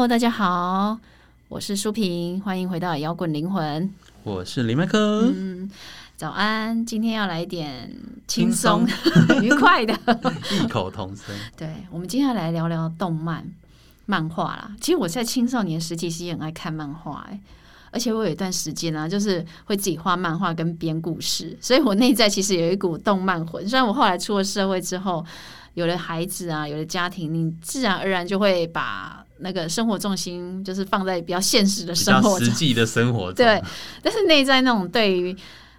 Hello，大家好，我是舒平，欢迎回到摇滚灵魂。我是林麦克，嗯，早安，今天要来一点轻松、愉快的，异口同声。对，我们今天要来聊聊动漫、漫画啦。其实我在青少年时期其实也很爱看漫画、哎，而且我有一段时间啊，就是会自己画漫画跟编故事，所以我内在其实有一股动漫魂。虽然我后来出了社会之后，有了孩子啊，有了家庭，你自然而然就会把那个生活重心就是放在比较现实的生活。实际的生活中，对，但是内在那种对于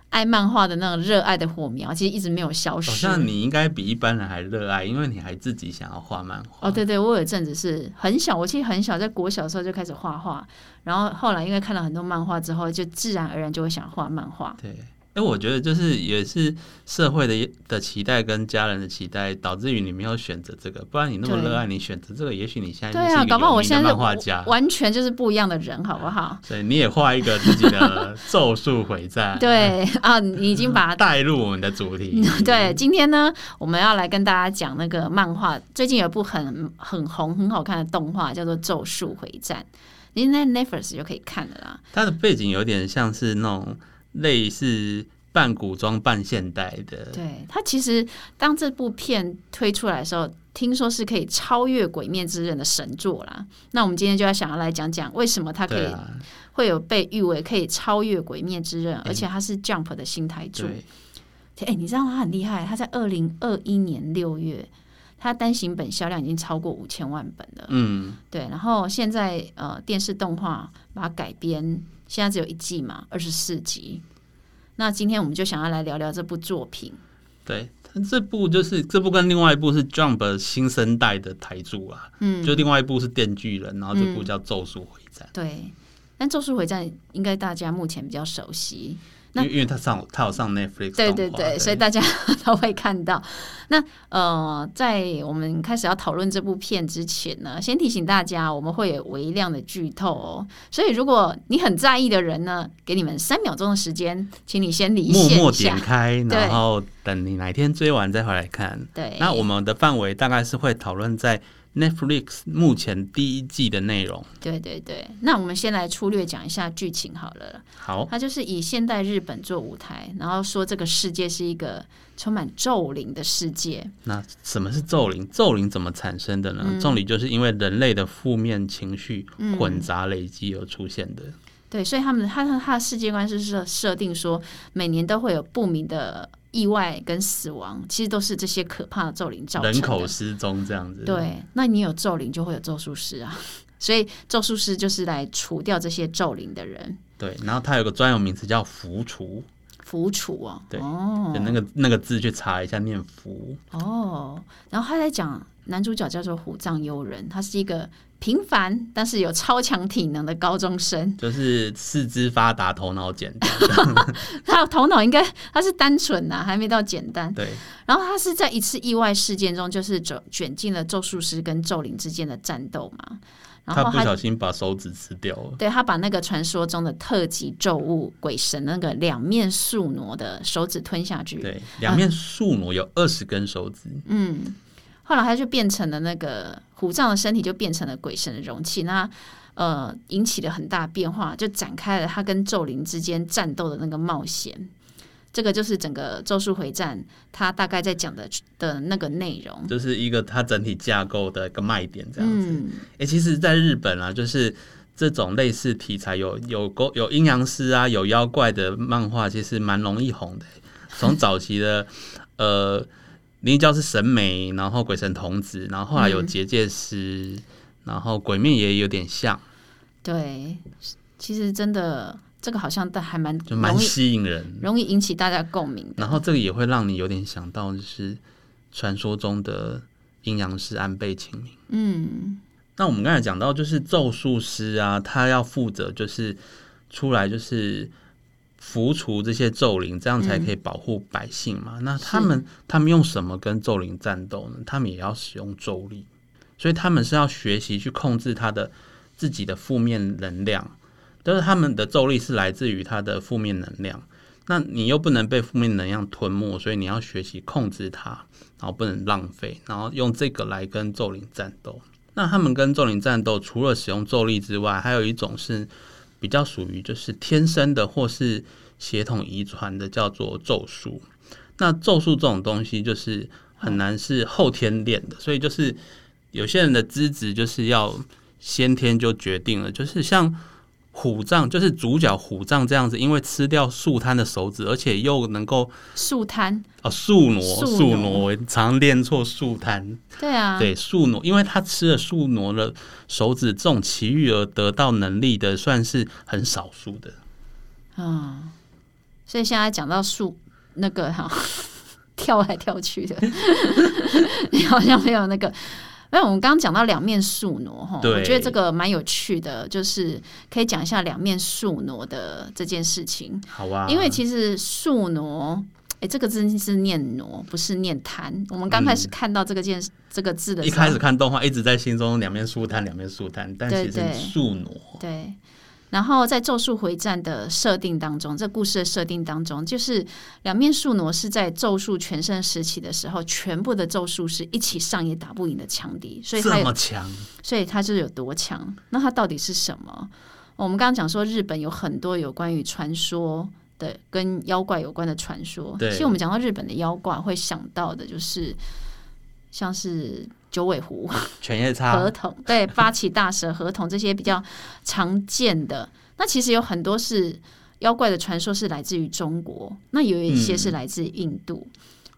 爱漫画的那种热爱的火苗，其实一直没有消失好失。像你应该比一般人还热爱，因为你还自己想要画漫画。哦，对对，我有一阵子是很小，我其实很小，在国小的时候就开始画画，然后后来因为看了很多漫画之后，就自然而然就会想画漫画。对，哎，我觉得就是也是社会的的期待跟家人的期待，导致于你没有选择这个，不然你那么对热爱，你选择这个，也许你现在对啊，搞不好我现在是漫画家。完全就是不一样的人，好不好？所以你也画一个自己的《咒术回战》，对啊，你已经把 带入我们的主题。对，今天呢，我们要来跟大家讲那个漫画。最近有一部很很红、很好看的动画，叫做《咒术回战》，你在 Netflix 就可以看的啦。它的背景有点像是那种类似半古装半现代的，对，它其实当这部片推出来的时候，听说是可以超越《鬼灭之刃》的神作啦。那我们今天就要想要来讲讲，为什么它可以、啊，会有被誉为可以超越《鬼灭之刃》，而且它是 Jump 的新台柱。对，哎、你知道他很厉害，他在二零二一年六月，他单行本销量已经超过五千万本了。嗯，对，然后现在呃电视动画把它改编，现在只有一季嘛，二十四集。那今天我们就想要来聊聊这部作品。对。它这部就是这部跟另外一部是 Jump 新生代的台柱啊，嗯，就另外一部是电锯人，然后这部叫《咒术回战对。但《咒术回战》应该大家目前比较熟悉，》，那因为因为它上他有上 Netflix，对对对，所以大家 都会看到。那呃，在我们开始要讨论这部片之前呢，先提醒大家，我们会有微量的剧透哦。所以如果你很在意的人呢，给你们三秒钟的时间，请你先离线默默点。开，然后等你哪天追完再回来看。对，那我们的范围大概是会讨论在 Netflix 目前第一季的内容。对对对，那我们先来粗略讲一下剧情好了。好，它就是以现代日本做舞台，然后说这个世界是一个充满咒灵的世界。那什么是咒灵？咒灵怎么产生的呢？嗯咒灵就是因为人类的负面情绪混杂累积而出现的。对，所以他们他他他的世界观是设设定说，每年都会有不明的意外跟死亡，其实都是这些可怕的咒灵造成的。人口失踪这样子。，对，那你有咒灵就会有咒术师啊，所以咒术师就是来除掉这些咒灵的人，对，然后他有个专有名词叫符除，符除哦。对哦就那个那个字去查一下，念符。哦，然后他在讲男主角叫做虎藏悠人，他是一个平凡但是有超强体能的高中生，就是四肢发达，头脑简单。他的头脑应该他是单纯呐、还没到简单。对，然后他是在一次意外事件中，就是卷卷进了咒术师跟咒灵之间的战斗嘛。然后不小心把手指吃掉了。对他把那个传说中的特级咒物鬼神那个两面宿傩的手指吞下去，对，两面树傩有二十根手指。嗯，后来他就变成了那个虎杖的身体就变成了鬼神的容器，那呃引起了很大变化，就展开了他跟咒灵之间战斗的那个冒险。这个就是整个《咒术回战》它大概在讲的的那个内容。就是一个它整体架构的一个卖点，这样子。嗯，哎、其实，在日本啊，就是这种类似题材有有狗有阴阳师啊，有妖怪的漫画，其实蛮容易红的。从早期的呃灵异教是神美，然后鬼神童子，然后后来有嗯结界师，然后鬼面也有点像，对，其实真的这个好像但还蛮就蛮吸引人。容易引起大家共鸣。然后这个也会让你有点想到，就是传说中的阴阳师安倍晴明。嗯，那我们刚才讲到，就是咒术师啊，他要负责就是出来就是符除这些咒灵，这样才可以保护百姓嘛。那他们他们用什么跟咒灵战斗呢？他们也要使用咒力，所以他们是要学习去控制他的自己的负面能量，但是他们的咒力是来自于他的负面能量。那你又不能被负面能量吞没，所以你要学习控制它，然后不能浪费，然后用这个来跟咒灵战斗。那那他们跟咒灵战斗，除了使用咒力之外，还有一种是比较属于就是天生的或是协同遗传的，叫做咒术。那咒术这种东西就是很难是后天练的，所以就是有些人的资质就是要先天就决定了，就是像。虎杖就是主角虎杖这样子，因为吃掉树摊的手指，而且又能够树摊啊树挪树挪，常练错树摊。对啊，对树挪，因为他吃了树挪的手指这种奇遇而得到能力的，算是很少数的。嗯，所以现在讲到树那个哈，跳来跳去的，你好像没有那个。因为我们刚刚讲到两面树挪哈，我觉得这个蛮有趣的，就是可以讲一下两面树挪的这件事情。好啊，因为其实树挪，哎，这个字是念挪，不是念摊。我们刚开始看到这个件、这个字的时候，嗯一开始看动画，一直在心中两面树摊，两面树摊，但其实对对是树挪。对，然后在《咒术回战》的设定当中，这故事的设定当中，就是两面树挪是在咒术全盛时期的时候，全部的咒术是一起上也打不赢的强敌，所以他这有么强，所以他就是有多强。那他到底是什么？我们刚刚讲说，日本有很多有关于传说的跟妖怪有关的传说。对其实我们讲到日本的妖怪，会想到的就是像是九尾狐、犬夜河叉，童，对，八岐大蛇、河童这些比较常见的。那其实有很多是妖怪的传说是来自于中国，那有一些是来自印度。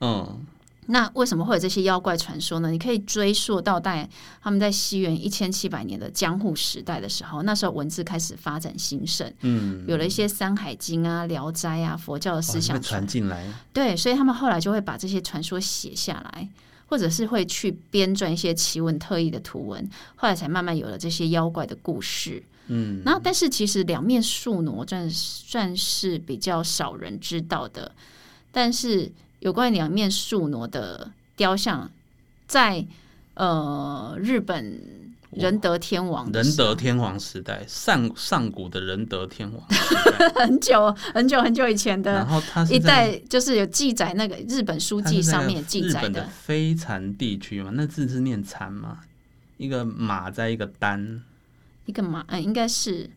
嗯，那为什么会有这些妖怪传说呢？你可以追溯到在他们在西元一千七百年的江户时代的时候，那时候文字开始发展兴盛，嗯，有了一些《山海经》啊、《聊斋》啊、佛教的思想传进来，对，所以他们后来就会把这些传说写下来，或者是会去编撰一些奇闻特异的图文，后来才慢慢有了这些妖怪的故事。嗯，然后，但是其实两面树挪算算是比较少人知道的，但是有关于两面树挪的雕像，在呃日本仁德天王仁德天皇时代，上上古的仁德天王，很久很久很久以前的然后他是一代，就是有记载那个日本书记上面记载日本的的。非禅地区嘛，那字是念禅嘛，一个马在一个单，一个马，嗯，应该是，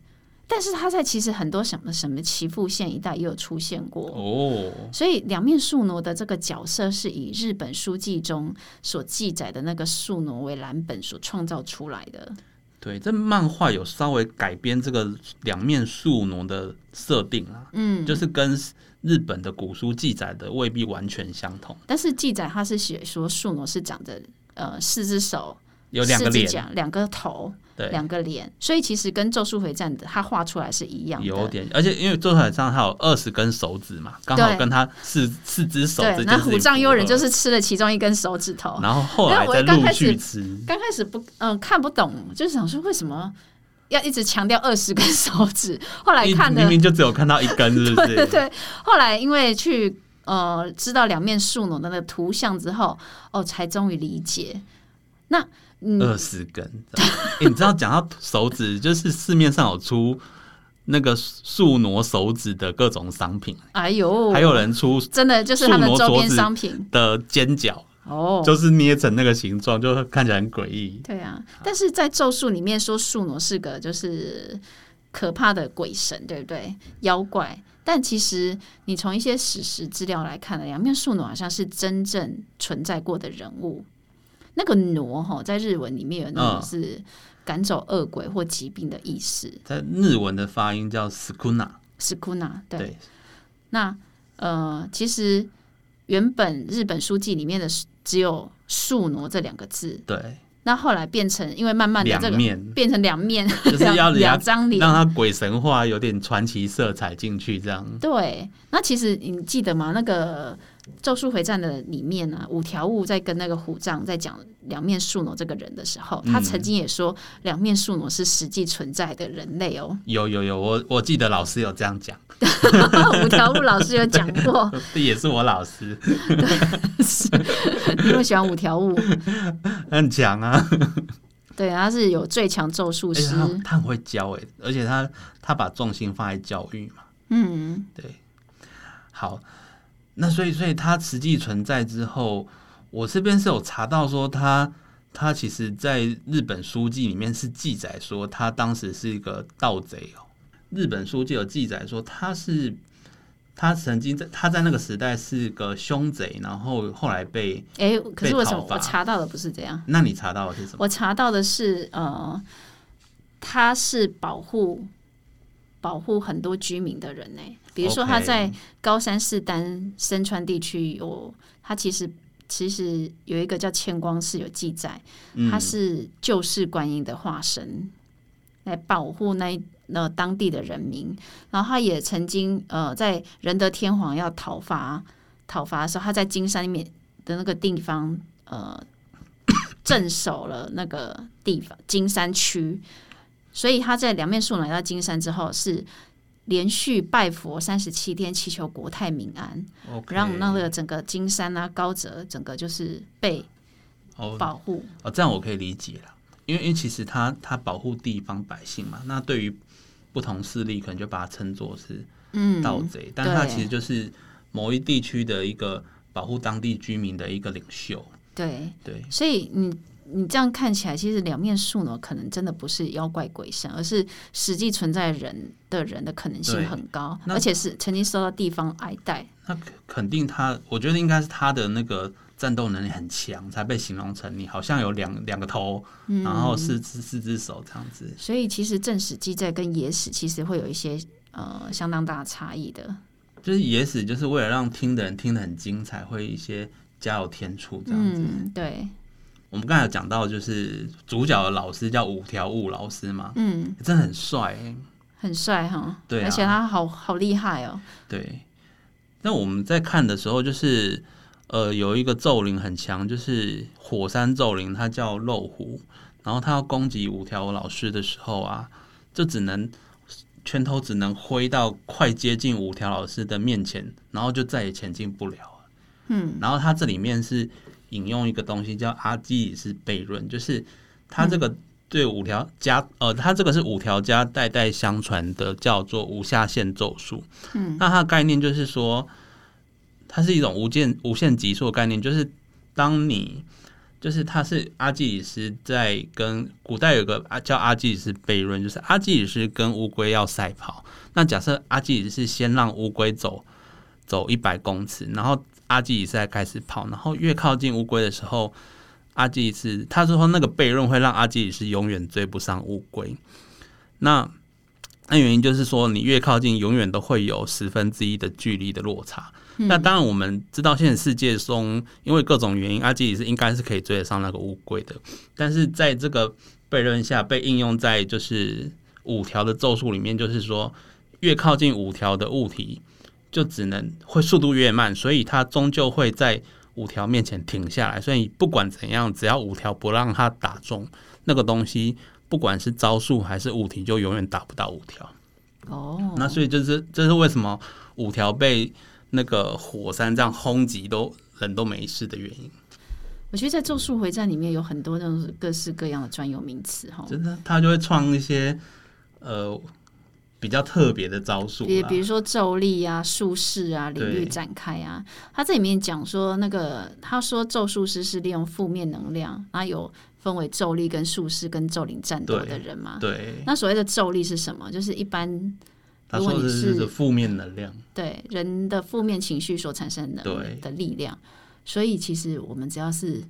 但是他在其实很多什么什么岐阜县一带也有出现过，哦，所以两面树挪的这个角色是以日本书记中所记载的那个树挪为蓝本所创造出来的。对，这漫画有稍微改编这个两面树挪的设定啊，嗯，就是跟日本的古书记载的未必完全相同，但是记载他是写说树挪是长着呃四只手、有两个脸，两个头、对，两个脸，所以其实跟《咒术回战》的他画出来是一样的。有点，而且因为咒术回战他有二十根手指嘛，刚好跟他四四只手对，这那虎杖悠仁就是吃了其中一根手指头。然后后来再陆续吃，刚开始不嗯、看不懂，就是想说为什么要一直强调二十根手指。后来看的明明就只有看到一根，是不是？对对对，后来因为去呃知道两面树挪的那个图像之后，哦，才终于理解。那嗯，二十根。你知道讲到手指，就是市面上有出那个树挪手指的各种商品，哎呦，还有人出真的就是他们周边商品的尖角，哦。就是捏成那个形状，就看起来很诡异。对啊，但是在咒术里面说树挪是个就是可怕的鬼神，对不对？妖怪。但其实你从一些史实资料来看呢，两面树挪好像是真正存在过的人物。那个挪哈，在日文里面有那种嗯是赶走恶鬼或疾病的意思。在日文的发音叫 skuna，skuna 对。对，那呃，其实原本日本书记里面的只有树挪这两个字，对，那后来变成因为慢慢的这个变成两面，就是要两两张脸。让它鬼神化，有点传奇色彩进去，这样。对，那其实你记得吗？那个《咒术回战》的里面呢、五条悟在跟那个虎杖在讲两面树挪这个人的时候，他曾经也说两面树挪是实际存在的人类哦。有有有，我我记得老师有这样讲，五条悟老师有讲过，这也是我老师，你有喜欢五条悟？很强啊。对，他是有最强咒术师。他很会教哎，而且他他把重心放在教育嘛。嗯，对好，那所以所以他实际存在之后，我这边是有查到说他他其实在日本书记里面是记载说，他当时是一个盗贼哦。日本书记有记载说，他是他曾经在他在那个时代是个凶贼，然后后来被哎，可是为什么我查到的不是这样？那你查到的是什么？我查到的是呃，他是保护保护很多居民的人呢、比如说他在高山市丹深川地区有，他其实其实有一个叫千光寺有记载，嗯他是救世观音的化身，来保护那一那当地的人民。然后他也曾经呃，在仁德天皇要讨伐讨伐的时候，他在金山里面的那个地方呃 镇守了那个地方金山区，所以他在两面树来到金山之后是。连续拜佛三十七天，祈求国泰民安。让那个整个金山啊、高泽整个就是被哦。保护。哦，这样我可以理解了，因为因为其实他他保护地方百姓嘛，那对于不同势力可能就把它称作是嗯，盗贼，但他其实就是某一地区的一个保护当地居民的一个领袖。对，对，所以你你这样看起来，其实两面树呢，可能真的不是妖怪鬼神，而是实际存在人的人的可能性很高，而且是曾经受到地方爱戴。那肯肯定他，我觉得应该是他的那个战斗能力很强，才被形容成你好像有两两个头，嗯然后四只四只手这样子。所以其实正史记载跟野史其实会有一些呃相当大的差异的。就是野史，就是为了让听的人听得很精彩，会一些加有添醋这样子。嗯，对，我们刚才有讲到，就是主角的老师叫五条悟老师嘛，嗯，真的很帅、欸。很帅哈，对啊而且他好好厉害哦。对，那我们在看的时候，就是呃，有一个咒灵很强，就是火山咒灵，它叫漏虎。然后它要攻击五条老师的时候啊，就只能拳头只能挥到快接近五条老师的面前，然后就再也前进不了了。嗯，然后它这里面是引用一个东西叫阿基里斯悖论，就是他这个对五条家呃，他这个是五条家代代相传的，叫做无下限咒术。嗯，那它的概念就是说，它是一种无限无限级数的概念，就是当你就是它是阿基里斯在跟古代有个啊叫阿基里斯悖论，就是阿基里斯跟乌龟要赛跑，那假设阿基里斯先让乌龟走走一百公尺，然后阿基里斯在开始跑，然后越靠近乌龟的时候，阿基里斯他说那个悖论会让阿基里斯永远追不上乌龟。那那原因就是说，你越靠近，永远都会有十分之一的距离的落差。那当然，我们知道现实世界中，因为各种原因，阿基里斯应该是可以追得上那个乌龟的。但是在这个悖论下，被应用在就是五条的咒术里面，就是说，越靠近五条的物体，就只能会速度越慢，所以它终究会在五条面前停下来。所以不管怎样，只要五条不让它打中那个东西，不管是招数还是物体，就永远打不到五条。哦，那所以就是这是为什么五条被那个火山这样轰击都人都没事的原因。我觉得在《咒术回战》里面有很多那种各式各样的专有名词哈，真的，他就会创一些呃比较特别的招数啦比比如说咒力啊、术士啊、领域展开啊。他这里面讲说，那个他说咒术师是利用负面能量，然后有分为咒力跟术士跟咒灵战斗的人嘛。对，那所谓的咒力是什么？就是一般他如果你说的是是负面能量，对人的负面情绪所产生的对的力量。所以其实我们只要是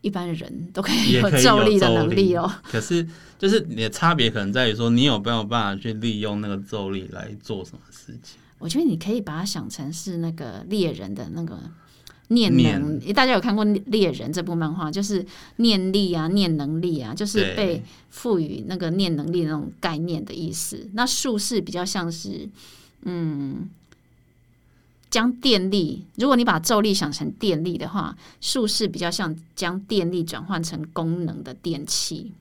一般人都可以有咒力的能力哦。可是就是你的差别可能在于说，你有没有办法去利用那个咒力来做什么事情？我觉得你可以把它想成是那个猎人的那个念念能，大家有看过《猎人》这部漫画，就是念力啊、念能力啊，就是被赋予那个念能力的那种概念的意思。那术士比较像是，嗯，将电力，如果你把咒力想成电力的话，术士比较像将电力转换成功能的电器。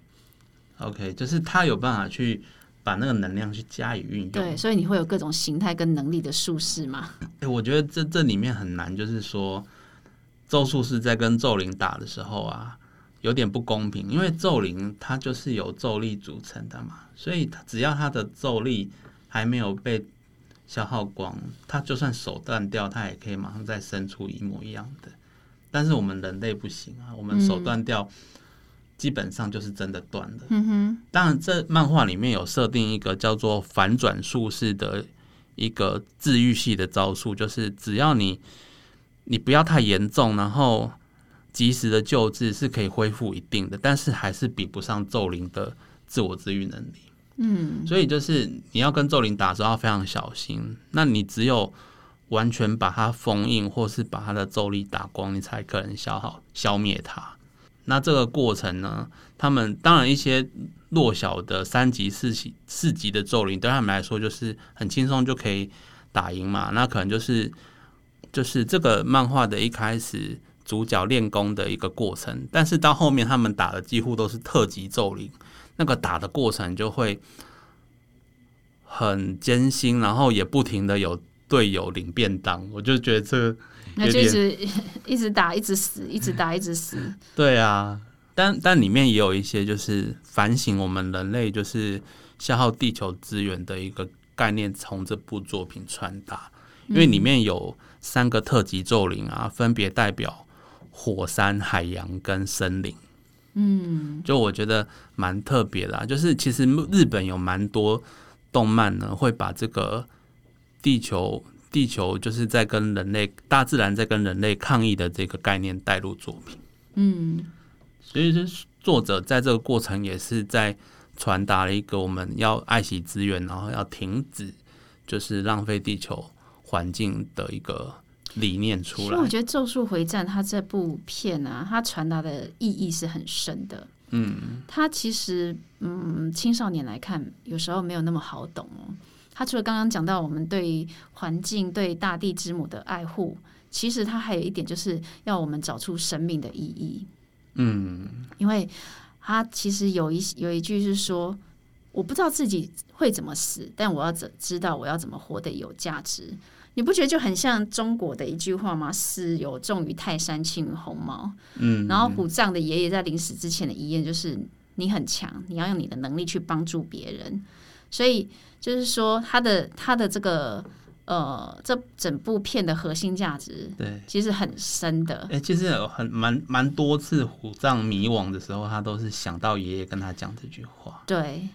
OK，就是他有办法去把那个能量去加以运用。对，所以你会有各种形态跟能力的术士嘛。欸我觉得这这里面很难，就是说咒术士在跟咒灵打的时候啊，有点不公平，因为咒灵它就是由咒力组成的嘛，所以它只要它的咒力还没有被消耗光，它就算手断掉，它也可以马上再生出一模一样的。但是我们人类不行啊，我们手断掉，基本上就是真的断了。嗯哼，当然，这漫画里面有设定一个叫做反转术式的一个治愈系的招数，就是只要你你不要太严重，然后及时的救治是可以恢复一定的，但是还是比不上咒灵的自我治愈能力。嗯，所以就是你要跟咒灵打的时候要非常小心。那你只有完全把它封印，或是把它的咒力打光，你才可能消耗消灭它。那这个过程呢，他们当然一些弱小的三级、四级、四级的咒灵，对他们来说就是很轻松就可以打赢嘛。那可能就是就是这个漫画的一开始主角练功的一个过程，但是到后面他们打的几乎都是特级咒灵。那个打的过程就会很艰辛，然后也不停的有队友领便当，我就觉得这那就一直 一直打，一直死，一直打，一直死。对啊，但但里面也有一些就是反省我们人类就是消耗地球资源的一个概念，从这部作品传达，因为里面有三个特级咒灵啊，分别代表火山、海洋跟森林。嗯，就我觉得蛮特别的，就是其实日本有蛮多动漫呢，会把这个地球地球就是在跟人类大自然在跟人类抗议的这个概念带入作品。嗯，所以是作者在这个过程也是在传达了一个我们要爱惜资源，然后要停止就是浪费地球环境的一个。理念出来，所以我觉得《咒术回战》它这部片啊，它传达的意义是很深的。嗯，它其实嗯，青少年来看，有时候没有那么好懂哦。它除了刚刚讲到我们对环境、对大地之母的爱护，其实它还有一点就是要我们找出生命的意义。嗯，因为它其实有一有一句是说，我不知道自己会怎么死，但我要怎知道我要怎么活得有价值。你不觉得就很像中国的一句话吗？“死有重于泰山，轻于鸿毛。”嗯，然后虎杖的爷爷在临死之前的遗言就是：“你很强，你要用你的能力去帮助别人。”所以就是说，他的他的这个呃，这整部片的核心价值，对，其实很深的。哎，其实有很蛮蛮多次虎杖迷惘的时候，他都是想到爷爷跟他讲这句话。对，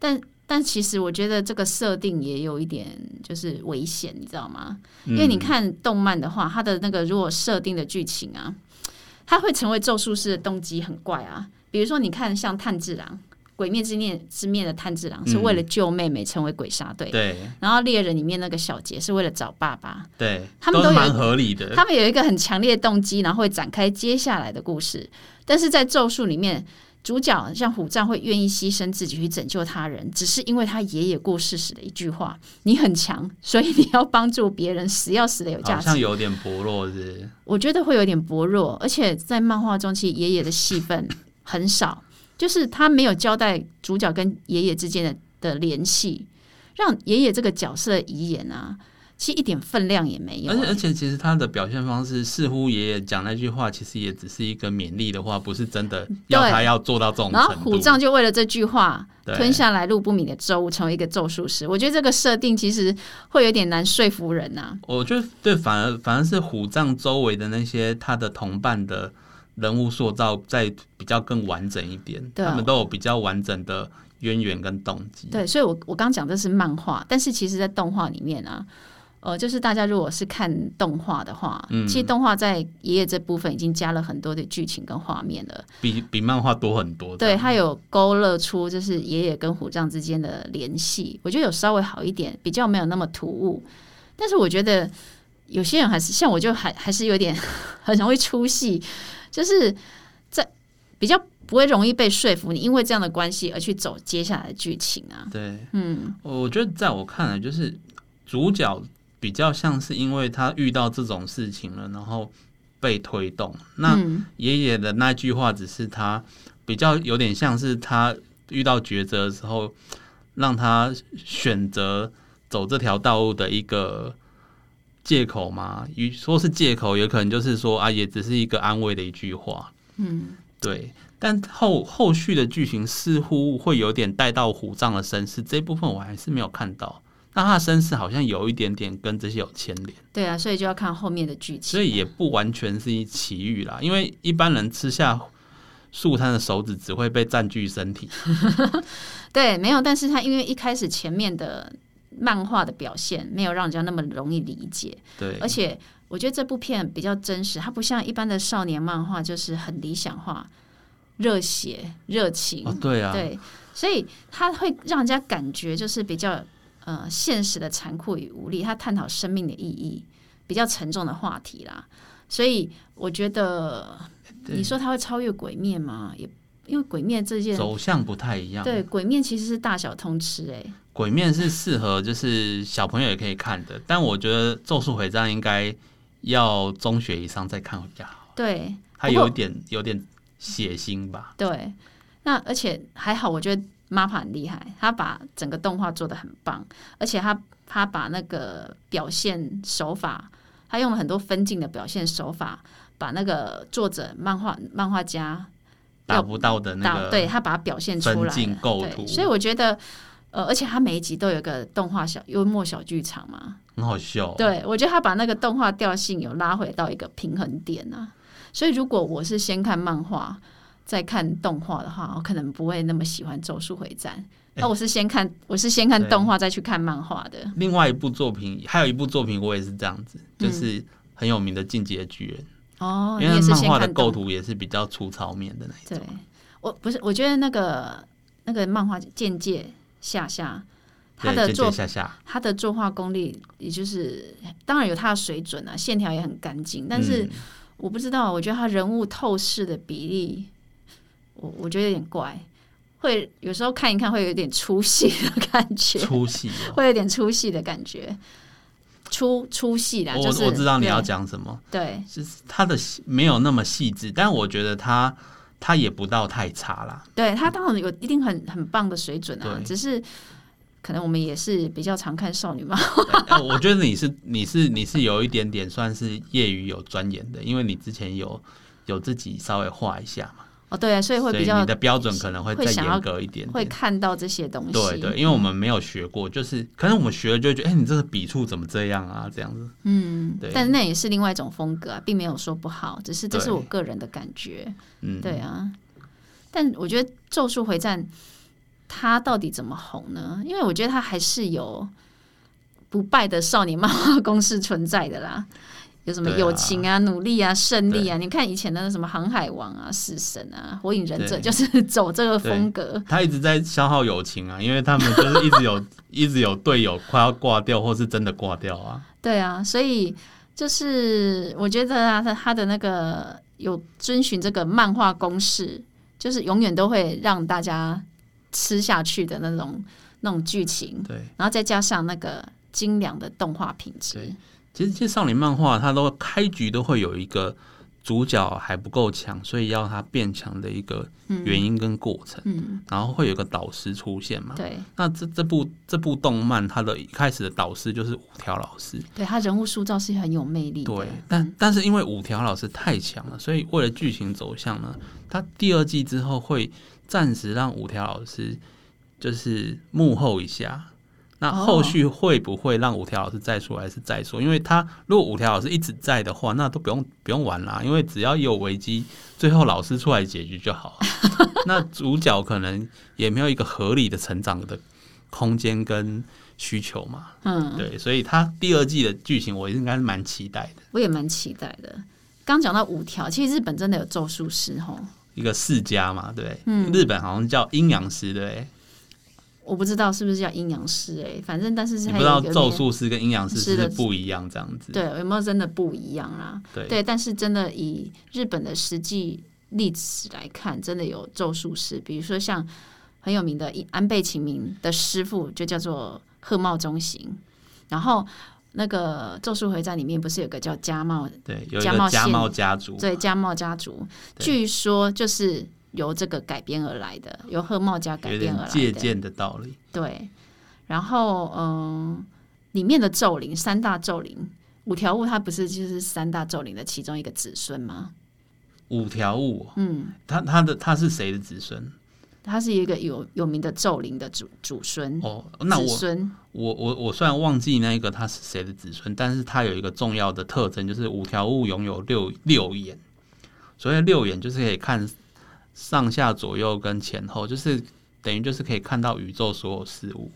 但。但其实我觉得这个设定也有一点就是危险，你知道吗？因为你看动漫的话，它的那个如果设定的剧情啊，它会成为咒术师的动机很怪啊。比如说，你看像炭治郎，《鬼灭之念之面的炭治郎是为了救妹妹成为鬼杀队，对。然后猎人里面那个小杰是为了找爸爸，对。他们都蛮合理的，他们有一个很强烈的动机，然后会展开接下来的故事。但是在咒术里面。主角像虎杖会愿意牺牲自己去拯救他人，只是因为他爷爷过世时的一句话：“你很强，所以你要帮助别人，死要死的有价值。”好像有点薄弱，是？我觉得会有点薄弱，而且在漫画中，其实爷爷的戏份很少，就是他没有交代主角跟爷爷之间的的联系，让爷爷这个角色遗言啊。其实一点分量也没有，而且而且，其实他的表现方式似乎爷爷讲那句话，其实也只是一个勉励的话，不是真的要他要做到这种程度。然后虎杖就为了这句话吞下来路不明的咒物，成为一个咒术师。我觉得这个设定其实会有点难说服人呐。我觉得对，反而反而是虎杖周围的那些他的同伴的人物塑造，在比较更完整一点，他们都有比较完整的渊源跟动机。对，所以我我刚讲这是漫画，但是其实在动画里面啊。呃，就是大家如果是看动画的话，嗯其实动画在爷爷这部分已经加了很多的剧情跟画面了，比比漫画多很多。对，它有勾勒出就是爷爷跟虎杖之间的联系，我觉得有稍微好一点，比较没有那么突兀。但是我觉得有些人还是像我，就还还是有点 很容易出戏，就是在比较不会容易被说服，你因为这样的关系而去走接下来的剧情啊。对，嗯，我觉得在我看来，就是主角。比较像是因为他遇到这种事情了，然后被推动。那爷爷的那句话只是他比较有点像是他遇到抉择的时候，让他选择走这条道路的一个借口嘛？与说是借口，也可能就是说啊，也只是一个安慰的一句话。嗯，对。但后后续的剧情似乎会有点带到虎杖的身世这部分，我还是没有看到。那他的身世好像有一点点跟这些有牵连，对啊，所以就要看后面的剧情。所以也不完全是一奇遇啦，因为一般人吃下树摊的手指只会被占据身体。对，没有，但是他因为一开始前面的漫画的表现没有让人家那么容易理解，对，而且我觉得这部片比较真实，它不像一般的少年漫画，就是很理想化、热血、热情，哦，对啊，对，所以它会让人家感觉就是比较呃现实的残酷与无力，他探讨生命的意义，比较沉重的话题啦。所以我觉得你说他会超越鬼面吗？也因为鬼面这件走向不太一样。对鬼面其实是大小通吃哎、鬼面是适合就是小朋友也可以看的，但我觉得《咒术回战》应该要中学以上再看会比较好。对，它有一点有点血腥吧？对，那而且还好，我觉得 MAPPA 很厉害，他把整个动画做的很棒，而且他他把那个表现手法，他用了很多分镜的表现手法，把那个作者漫画漫画家达不到的那个对他把它表现出来所以我觉得。呃，而且他每一集都有一个动画小幽默小剧场嘛，很好笑。对，我觉得他把那个动画调性有拉回到一个平衡点啊。所以如果我是先看漫画再看动画的话，我可能不会那么喜欢《咒术回战》。那我是先看，我是先看动画再去看漫画的。另外一部作品，还有一部作品，我也是这样子，就是很有名的《进击的巨人》哦，你因为漫画的构图也是比较粗糙面的那一对种。，我不是，我觉得那个那个漫画《剑界下下》，他的作下下，他的作画功力，也就是当然有他的水准啊，线条也很干净，但是。嗯我不知道，我觉得他人物透视的比例，我我觉得有点怪，会有时候看一看会有点出戏的感觉，粗细哦。会有点出戏的感觉，出出戏啦，我就是我知道你要对讲什么，对就是他的细没有那么细致，但我觉得他他也不到太差啦。对，他当然有一定很很棒的水准啊，只是可能我们也是比较常看少女漫对呃我觉得你是你是你是有一点点算是业余有钻研的，因为你之前有有自己稍微画一下嘛，哦，对啊，所以会比较你的标准可能会再严格一点会点。看到这些东西，对对，因为我们没有学过，就是可能我们学了就会觉得，哎、你这个笔触怎么这样啊？这样子，嗯对，但那也是另外一种风格啊，并没有说不好，只是这是我个人的感觉。嗯，对啊，但我觉得《咒术回战》它到底怎么红呢？因为我觉得它还是有不败的少年漫画公式存在的啦。有什么友情啊、努力啊、胜利啊？你看以前的那什么《航海王》啊、《死神》啊、《火影忍者》，就是走这个风格。他一直在消耗友情啊，因为他们就是一直有 一直有队友快要挂掉，或是真的挂掉啊。对啊，所以就是我觉得啊，他他的那个有遵循这个漫画公式，就是永远都会让大家吃下去的那种那种剧情，对，然后再加上那个精良的动画品质对。其实其实少年漫画它都开局都会有一个主角还不够强，所以要他变强的一个原因跟过程，嗯，然后会有个导师出现嘛。对那这这部这部动漫，它的一开始的导师就是五条老师，对，他人物塑造是很有魅力的。对，但但是因为五条老师太强了，所以为了剧情走向呢，他第二季之后会暂时让五条老师就是幕后一下。那哦后续会不会让五条老师再出来是再说？因为他如果五条老师一直在的话，那都不用不用玩啦，因为只要有危机，最后老师出来解决就好了。那主角可能也没有一个合理的成长的空间跟需求嘛。嗯，对，所以他第二季的剧情我应该是蛮期待的。我也蛮期待的。刚讲到五条，其实日本真的有咒术师吼，一个世家嘛，对日本好像叫阴阳师，对？我不知道是不是叫阴阳师哎，反正但是是你不知道咒术师跟阴阳师是不一样这样子？对有没有真的不一样啊？对。对，但是真的以日本的实际例子来看，真的有咒术师，比如说像很有名的安倍晴明的师傅就叫做鹤茂中行，然后那个《咒术回战》里面不是有个叫家茂对，有家茂家族，对家茂家族，据说就是由这个改编而来的，由鹤茂家改编而来的。借鉴的道理。对，然后嗯，里面的咒灵三大咒灵。五条悟他不是就是三大咒灵的其中一个子孙吗？五条悟，嗯，他他的他是谁的子孙？他是一个有有名的咒灵的祖祖孙，哦，那我子孙我我我虽然忘记那个他是谁的子孙，但是他有一个重要的特征，就是五条悟拥有六六眼。所谓六眼，就是可以看上下左右跟前后，就是等于就是可以看到宇宙所有事物，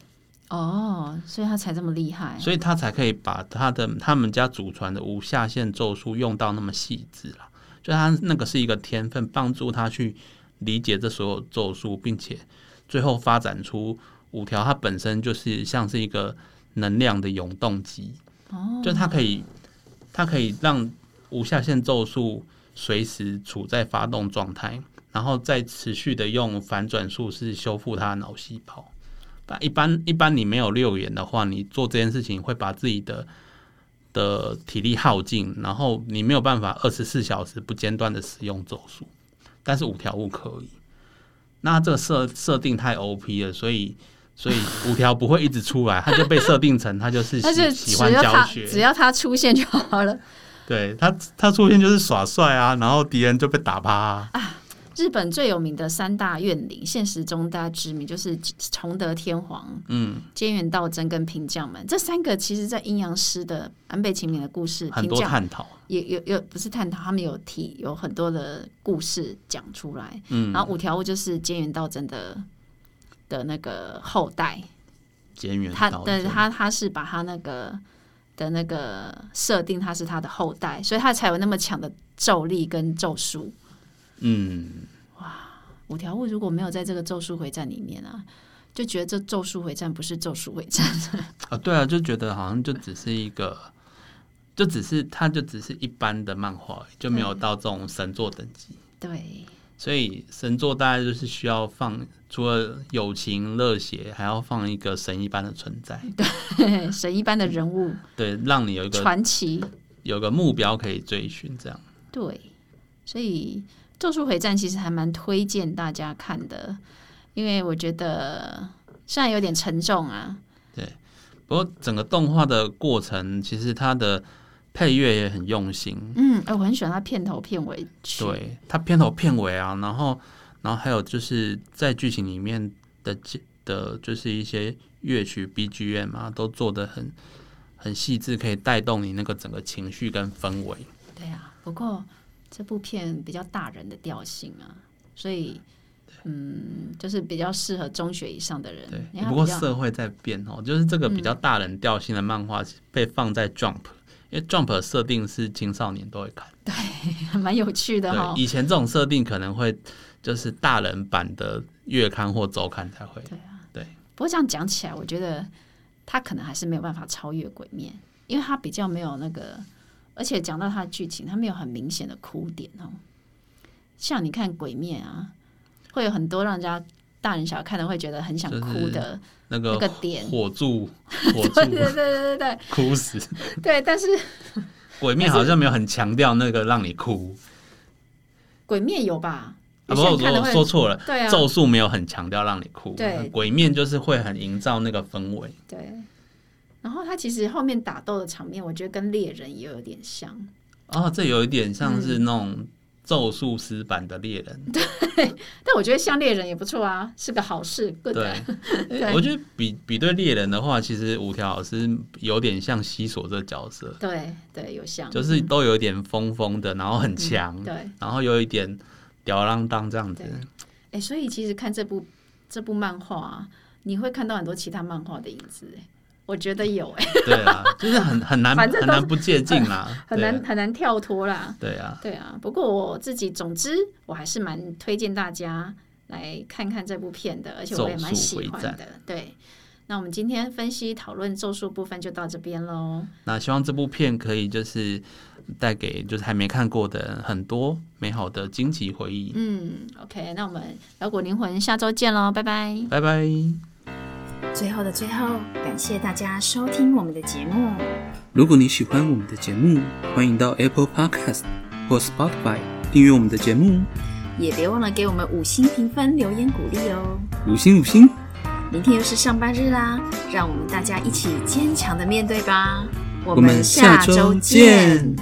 哦，所以他才这么厉害。所以他才可以把他的他们家祖传的无下限咒术用到那么细致啦。就他那个是一个天分，帮助他去理解这所有咒术，并且最后发展出五条，它本身就是像是一个能量的永动机。哦，就它可以，它可以让无下限咒术随时处在发动状态，然后再持续的用反转术式修复他的脑细胞。但一般一般你没有六眼的话，你做这件事情会把自己的的体力耗尽，然后你没有办法二十四小时不间断的使用咒术。但是五条悟可以，那这个设设定太 OP 了，所以所以五条不会一直出来，他就被设定成他就是喜 喜欢教学，只要他出现就好了。对他，他出现就是耍帅啊，然后敌人就被打趴、啊。日本最有名的三大怨灵，现实中大家知名就是崇德天皇、嗯，菅原道真跟平将门这三个，其实在阴阳师的安倍晴明的故事，很平将多探讨。也有有不是探讨，他们有提有很多的故事讲出来。嗯，然后五条悟就是菅原道真的的那个后代，菅原他对他他是把他那个的那个设定他是他的后代，所以他才有那么强的咒力跟咒术。嗯，哇五条悟如果没有在这个咒术回战里面啊，就觉得这咒术回战不是咒术回战。啊，对啊，就觉得好像就只是一个，就只是它就只是一般的漫画就没有到这种神作等级。对，所以神作大概就是需要放，除了友情热血，还要放一个神一般的存在，对神一般的人物对，让你有一个传奇。有个目标可以追寻，这样。对，所以《咒术回战》其实还蛮推荐大家看的，因为我觉得虽然有点沉重啊，对不过整个动画的过程，其实它的配乐也很用心，嗯，哎，我很喜欢它片头片尾曲，对，它片头片尾啊，然后然后还有就是在剧情里面的的，就是一些乐曲 BGM 啊，都做的很很细致，可以带动你那个整个情绪跟氛围。对啊。不过这部片比较大人的调性啊，所以嗯，就是比较适合中学以上的人。对，不过社会在变哦，就是这个比较大人调性的漫画被放在 Jump，、因为 Jump 的设定是青少年都会看。还蛮有趣的哈对，。以前这种设定可能会就是大人版的月刊或周刊才会。对啊，对。不过这样讲起来，我觉得他可能还是没有办法超越《鬼面》，因为他比较没有那个，而且讲到他的剧情，他没有很明显的哭点哦。像你看《鬼面》啊，会有很多让人家大人小孩看的会觉得很想哭的那个那个点。火柱，火对对柱对对对哭死。对对，但是《鬼面好像没有很强调那个让你哭鬼面》有吧？啊，有不过我说错了，对啊，咒术没有很强调让你哭。对鬼面就是会很营造那个氛围。对。然后他其实后面打斗的场面，我觉得跟猎人也有点像。哦，这有一点像是嗯那种咒术师版的猎人。对但我觉得像猎人也不错啊，是个好事。对，对我觉得比比对猎人的话，其实五条老师有点像西索这个角色，对对，有像，就是都有一点疯疯的，然后很强，对。然后有一点吊儿郎当这样子。哎、所以其实看这部这部漫画、啊，你会看到很多其他漫画的影子。哎，我觉得有哎、对啊，就是很很难 反正很难不接近啦，很难很难跳脱啦。对啊。对啊，不过我自己，总之我还是蛮推荐大家来看看这部片的，而且我也蛮喜欢的。对，那我们今天分析讨论咒术部分就到这边喽。那希望这部片可以就是带给就是还没看过的人很多美好的惊奇回忆。嗯，OK，那我们摇滚灵魂下周见喽，拜拜。拜拜。最后的最后，感谢大家收听我们的节目。如果你喜欢我们的节目，欢迎到 Apple Podcast 或 Spotify 订阅我们的节目，也别忘了给我们五星评分、留言鼓励哦。五星五星。明天又是上班日啦，让我们大家一起坚强的面对吧。我我们下周见。